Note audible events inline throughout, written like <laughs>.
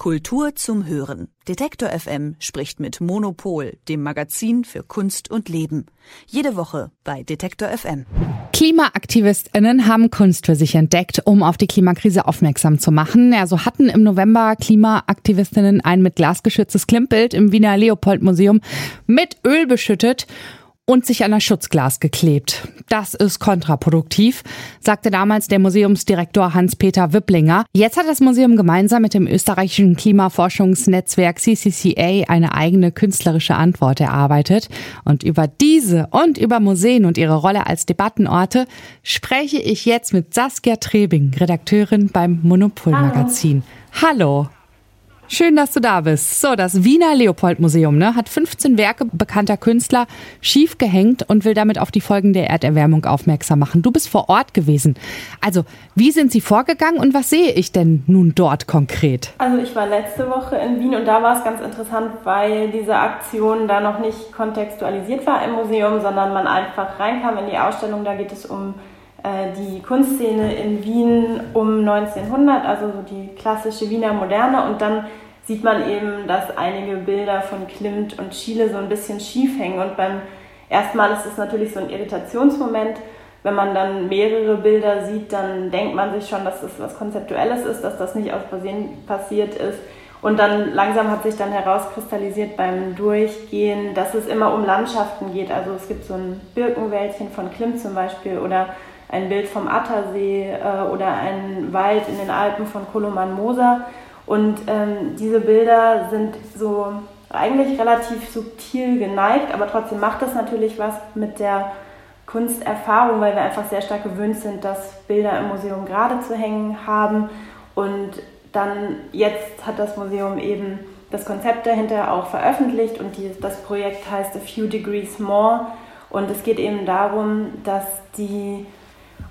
Kultur zum Hören. Detektor FM spricht mit Monopol, dem Magazin für Kunst und Leben. Jede Woche bei Detektor FM. KlimaaktivistInnen haben Kunst für sich entdeckt, um auf die Klimakrise aufmerksam zu machen. Also hatten im November KlimaaktivistInnen ein mit Glas geschütztes Klimmbild im Wiener Leopold Museum mit Öl beschüttet und sich an das Schutzglas geklebt. Das ist kontraproduktiv, sagte damals der Museumsdirektor Hans-Peter Wipplinger. Jetzt hat das Museum gemeinsam mit dem österreichischen Klimaforschungsnetzwerk CCCA eine eigene künstlerische Antwort erarbeitet. Und über diese und über Museen und ihre Rolle als Debattenorte spreche ich jetzt mit Saskia Trebing, Redakteurin beim Monopol-Magazin. Hallo. Hallo. Schön, dass du da bist. So, das Wiener Leopold Museum ne, hat 15 Werke bekannter Künstler schief gehängt und will damit auf die Folgen der Erderwärmung aufmerksam machen. Du bist vor Ort gewesen. Also, wie sind sie vorgegangen und was sehe ich denn nun dort konkret? Also, ich war letzte Woche in Wien und da war es ganz interessant, weil diese Aktion da noch nicht kontextualisiert war im Museum, sondern man einfach reinkam in die Ausstellung. Da geht es um die Kunstszene in Wien um 1900, also so die klassische Wiener Moderne. Und dann sieht man eben, dass einige Bilder von Klimt und Schiele so ein bisschen schief hängen. Und beim ersten Mal ist es natürlich so ein Irritationsmoment. Wenn man dann mehrere Bilder sieht, dann denkt man sich schon, dass das was Konzeptuelles ist, dass das nicht aus Versehen passiert ist. Und dann langsam hat sich dann herauskristallisiert beim Durchgehen, dass es immer um Landschaften geht. Also es gibt so ein Birkenwäldchen von Klimt zum Beispiel oder ein Bild vom Attersee äh, oder ein Wald in den Alpen von Koloman Moser. Und ähm, diese Bilder sind so eigentlich relativ subtil geneigt, aber trotzdem macht das natürlich was mit der Kunsterfahrung, weil wir einfach sehr stark gewöhnt sind, dass Bilder im Museum gerade zu hängen haben. Und dann jetzt hat das Museum eben das Konzept dahinter auch veröffentlicht und die, das Projekt heißt A Few Degrees More. Und es geht eben darum, dass die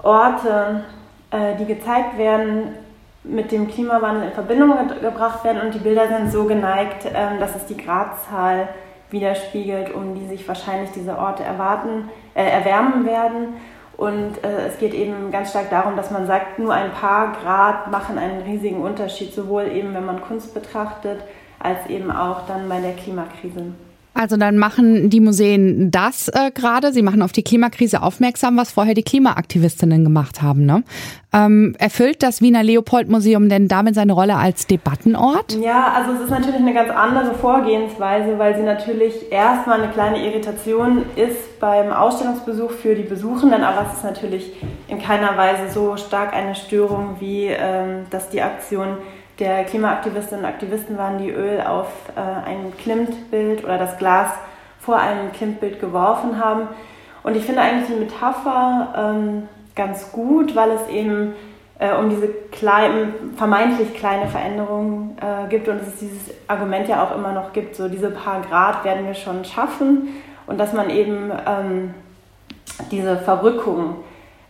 Orte, äh, die gezeigt werden, mit dem Klimawandel in Verbindung gebracht werden und die Bilder sind so geneigt, ähm, dass es die Gradzahl widerspiegelt, um die sich wahrscheinlich diese Orte erwarten, äh, erwärmen werden. Und äh, es geht eben ganz stark darum, dass man sagt, nur ein paar Grad machen einen riesigen Unterschied, sowohl eben wenn man Kunst betrachtet, als eben auch dann bei der Klimakrise. Also dann machen die Museen das äh, gerade. Sie machen auf die Klimakrise aufmerksam, was vorher die Klimaaktivistinnen gemacht haben. Ne? Ähm, erfüllt das Wiener Leopold-Museum denn damit seine Rolle als Debattenort? Ja, also es ist natürlich eine ganz andere Vorgehensweise, weil sie natürlich erstmal eine kleine Irritation ist beim Ausstellungsbesuch für die Besuchenden, aber es ist natürlich in keiner Weise so stark eine Störung, wie ähm, dass die Aktion der Klimaaktivistinnen und Aktivisten waren, die Öl auf äh, ein Klimt-Bild oder das Glas vor einem Klimt-Bild geworfen haben. Und ich finde eigentlich die Metapher ähm, ganz gut, weil es eben äh, um diese klein, vermeintlich kleine Veränderungen äh, gibt und es dieses Argument ja auch immer noch gibt, so diese paar Grad werden wir schon schaffen und dass man eben ähm, diese Verrückung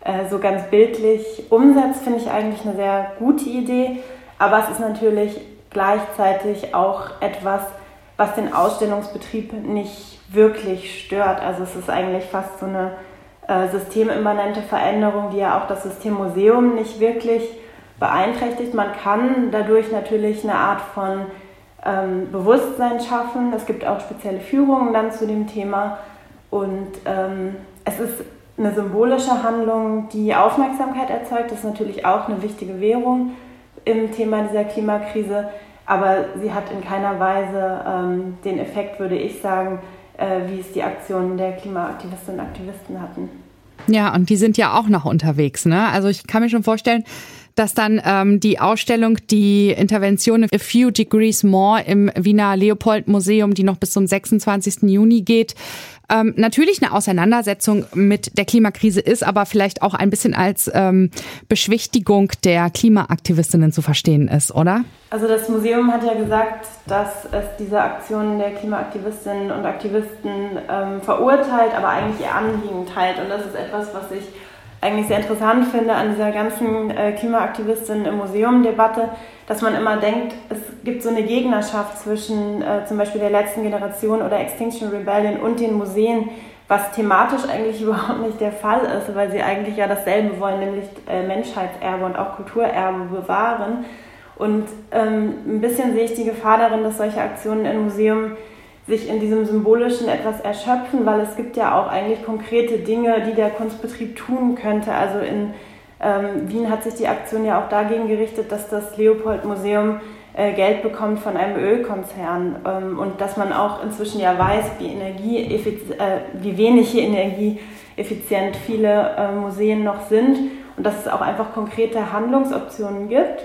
äh, so ganz bildlich umsetzt, finde ich eigentlich eine sehr gute Idee. Aber es ist natürlich gleichzeitig auch etwas, was den Ausstellungsbetrieb nicht wirklich stört. Also es ist eigentlich fast so eine äh, systemimmanente Veränderung, die ja auch das System Museum nicht wirklich beeinträchtigt. Man kann dadurch natürlich eine Art von ähm, Bewusstsein schaffen. Es gibt auch spezielle Führungen dann zu dem Thema. Und ähm, es ist eine symbolische Handlung, die Aufmerksamkeit erzeugt. Das ist natürlich auch eine wichtige Währung im Thema dieser Klimakrise, aber sie hat in keiner Weise ähm, den Effekt, würde ich sagen, äh, wie es die Aktionen der Klimaaktivistinnen und Aktivisten hatten. Ja, und die sind ja auch noch unterwegs. Ne? Also ich kann mir schon vorstellen, dass dann ähm, die Ausstellung, die Intervention A Few Degrees More im Wiener Leopold Museum, die noch bis zum 26. Juni geht, ähm, natürlich eine Auseinandersetzung mit der Klimakrise ist, aber vielleicht auch ein bisschen als ähm, Beschwichtigung der Klimaaktivistinnen zu verstehen ist, oder? Also das Museum hat ja gesagt, dass es diese Aktionen der Klimaaktivistinnen und Aktivisten ähm, verurteilt, aber eigentlich ihr Anliegen teilt. Und das ist etwas, was ich eigentlich sehr interessant finde an dieser ganzen äh, Klimaaktivistinnen im Museum-Debatte, dass man immer denkt, es gibt so eine Gegnerschaft zwischen äh, zum Beispiel der letzten Generation oder Extinction Rebellion und den Museen, was thematisch eigentlich <laughs> überhaupt nicht der Fall ist, weil sie eigentlich ja dasselbe wollen, nämlich äh, Menschheitserbe und auch Kulturerbe bewahren. Und ähm, ein bisschen sehe ich die Gefahr darin, dass solche Aktionen im Museum sich in diesem Symbolischen etwas erschöpfen, weil es gibt ja auch eigentlich konkrete Dinge, die der Kunstbetrieb tun könnte. Also in ähm, Wien hat sich die Aktion ja auch dagegen gerichtet, dass das Leopold-Museum äh, Geld bekommt von einem Ölkonzern ähm, und dass man auch inzwischen ja weiß, wie, Energie äh, wie wenig energieeffizient viele äh, Museen noch sind und dass es auch einfach konkrete Handlungsoptionen gibt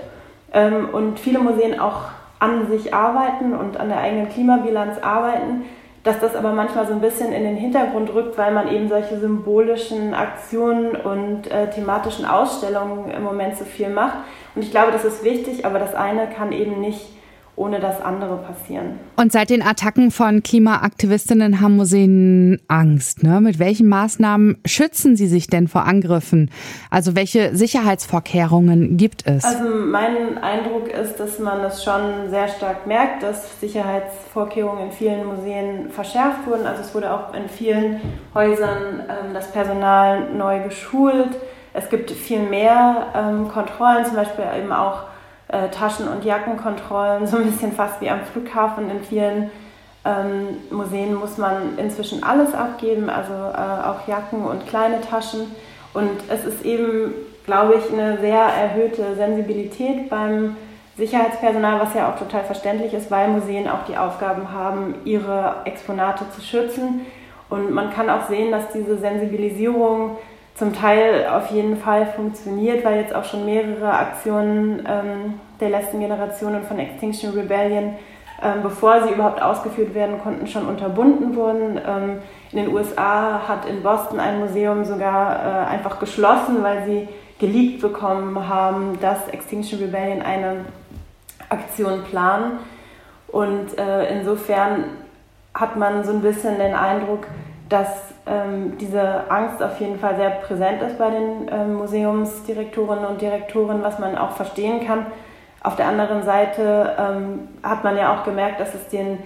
ähm, und viele Museen auch an sich arbeiten und an der eigenen Klimabilanz arbeiten, dass das aber manchmal so ein bisschen in den Hintergrund rückt, weil man eben solche symbolischen Aktionen und äh, thematischen Ausstellungen im Moment so viel macht. Und ich glaube, das ist wichtig, aber das eine kann eben nicht ohne das andere passieren. Und seit den Attacken von Klimaaktivistinnen haben Museen Angst. Ne? Mit welchen Maßnahmen schützen sie sich denn vor Angriffen? Also welche Sicherheitsvorkehrungen gibt es? Also mein Eindruck ist, dass man es schon sehr stark merkt, dass Sicherheitsvorkehrungen in vielen Museen verschärft wurden. Also es wurde auch in vielen Häusern ähm, das Personal neu geschult. Es gibt viel mehr ähm, Kontrollen, zum Beispiel eben auch äh, Taschen- und Jackenkontrollen, so ein bisschen fast wie am Flughafen. In vielen ähm, Museen muss man inzwischen alles abgeben, also äh, auch Jacken und kleine Taschen. Und es ist eben, glaube ich, eine sehr erhöhte Sensibilität beim Sicherheitspersonal, was ja auch total verständlich ist, weil Museen auch die Aufgaben haben, ihre Exponate zu schützen. Und man kann auch sehen, dass diese Sensibilisierung zum Teil auf jeden Fall funktioniert, weil jetzt auch schon mehrere Aktionen ähm, der letzten Generationen von Extinction Rebellion, ähm, bevor sie überhaupt ausgeführt werden konnten, schon unterbunden wurden. Ähm, in den USA hat in Boston ein Museum sogar äh, einfach geschlossen, weil sie geleakt bekommen haben, dass Extinction Rebellion eine Aktion planen. Und äh, insofern hat man so ein bisschen den Eindruck, dass ähm, diese Angst auf jeden Fall sehr präsent ist bei den ähm, Museumsdirektorinnen und Direktoren, was man auch verstehen kann. Auf der anderen Seite ähm, hat man ja auch gemerkt, dass es den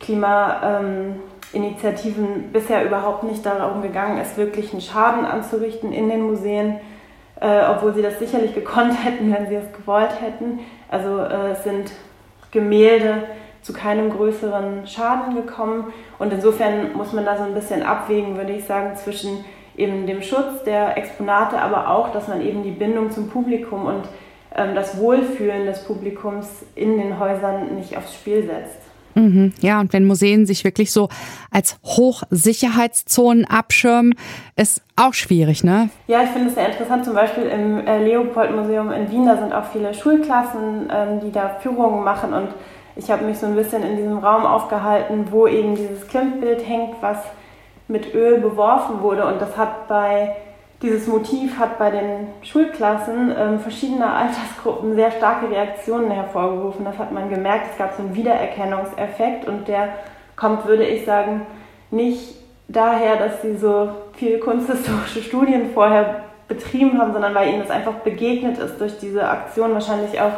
Klimainitiativen ähm, bisher überhaupt nicht darum gegangen ist, wirklich einen Schaden anzurichten in den Museen, äh, obwohl sie das sicherlich gekonnt <laughs> hätten, wenn sie es gewollt hätten. Also äh, es sind Gemälde, zu keinem größeren Schaden gekommen. Und insofern muss man da so ein bisschen abwägen, würde ich sagen, zwischen eben dem Schutz der Exponate, aber auch, dass man eben die Bindung zum Publikum und ähm, das Wohlfühlen des Publikums in den Häusern nicht aufs Spiel setzt. Mhm. Ja, und wenn Museen sich wirklich so als Hochsicherheitszonen abschirmen, ist auch schwierig, ne? Ja, ich finde es sehr interessant. Zum Beispiel im äh, Leopold-Museum in Wien, da sind auch viele Schulklassen, ähm, die da Führungen machen und ich habe mich so ein bisschen in diesem Raum aufgehalten, wo eben dieses Klimtbild hängt, was mit Öl beworfen wurde. Und das hat bei, dieses Motiv hat bei den Schulklassen ähm, verschiedener Altersgruppen sehr starke Reaktionen hervorgerufen. Das hat man gemerkt. Es gab so einen Wiedererkennungseffekt und der kommt, würde ich sagen, nicht daher, dass sie so viel kunsthistorische Studien vorher betrieben haben, sondern weil ihnen das einfach begegnet ist durch diese Aktion, wahrscheinlich auch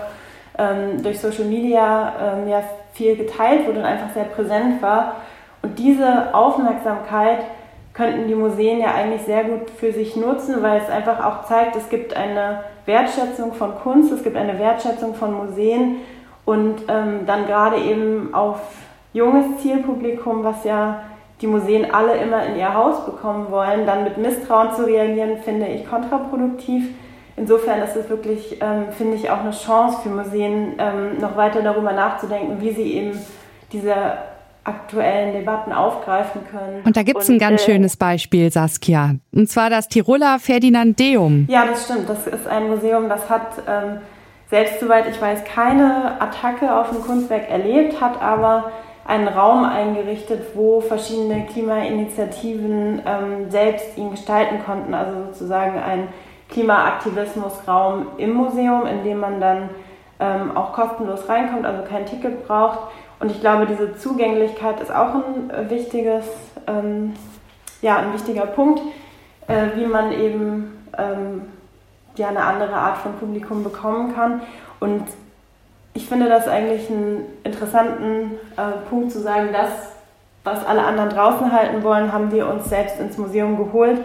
ähm, durch Social Media ähm, ja viel geteilt wurde und einfach sehr präsent war. Und diese Aufmerksamkeit könnten die Museen ja eigentlich sehr gut für sich nutzen, weil es einfach auch zeigt, es gibt eine Wertschätzung von Kunst, es gibt eine Wertschätzung von Museen und ähm, dann gerade eben auf junges Zielpublikum, was ja die Museen alle immer in ihr Haus bekommen wollen, dann mit Misstrauen zu reagieren, finde ich kontraproduktiv insofern ist es wirklich, ähm, finde ich, auch eine Chance für Museen, ähm, noch weiter darüber nachzudenken, wie sie eben diese aktuellen Debatten aufgreifen können. Und da gibt es ein ganz äh, schönes Beispiel, Saskia. Und zwar das Tiroler Ferdinandeum. Ja, das stimmt. Das ist ein Museum, das hat ähm, selbst soweit ich weiß keine Attacke auf ein Kunstwerk erlebt, hat aber einen Raum eingerichtet, wo verschiedene Klimainitiativen ähm, selbst ihn gestalten konnten. Also sozusagen ein Klimaaktivismusraum im Museum, in dem man dann ähm, auch kostenlos reinkommt, also kein Ticket braucht. Und ich glaube, diese Zugänglichkeit ist auch ein wichtiges, ähm, ja, ein wichtiger Punkt, äh, wie man eben ähm, ja, eine andere Art von Publikum bekommen kann. Und ich finde das eigentlich einen interessanten äh, Punkt zu sagen, das, was alle anderen draußen halten wollen, haben wir uns selbst ins Museum geholt.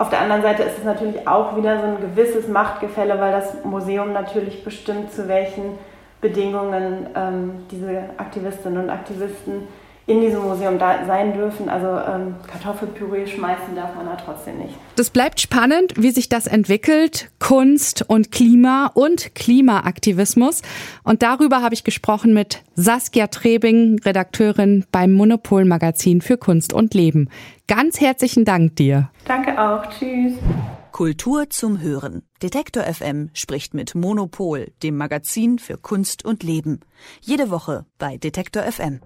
Auf der anderen Seite ist es natürlich auch wieder so ein gewisses Machtgefälle, weil das Museum natürlich bestimmt, zu welchen Bedingungen ähm, diese Aktivistinnen und Aktivisten in diesem Museum da sein dürfen. Also ähm, Kartoffelpüree schmeißen darf man da trotzdem nicht. Das bleibt spannend, wie sich das entwickelt. Kunst und Klima und Klimaaktivismus. Und darüber habe ich gesprochen mit Saskia Trebing, Redakteurin beim Monopol Magazin für Kunst und Leben. Ganz herzlichen Dank dir. Danke auch. Tschüss. Kultur zum Hören. Detektor FM spricht mit Monopol, dem Magazin für Kunst und Leben. Jede Woche bei Detektor FM.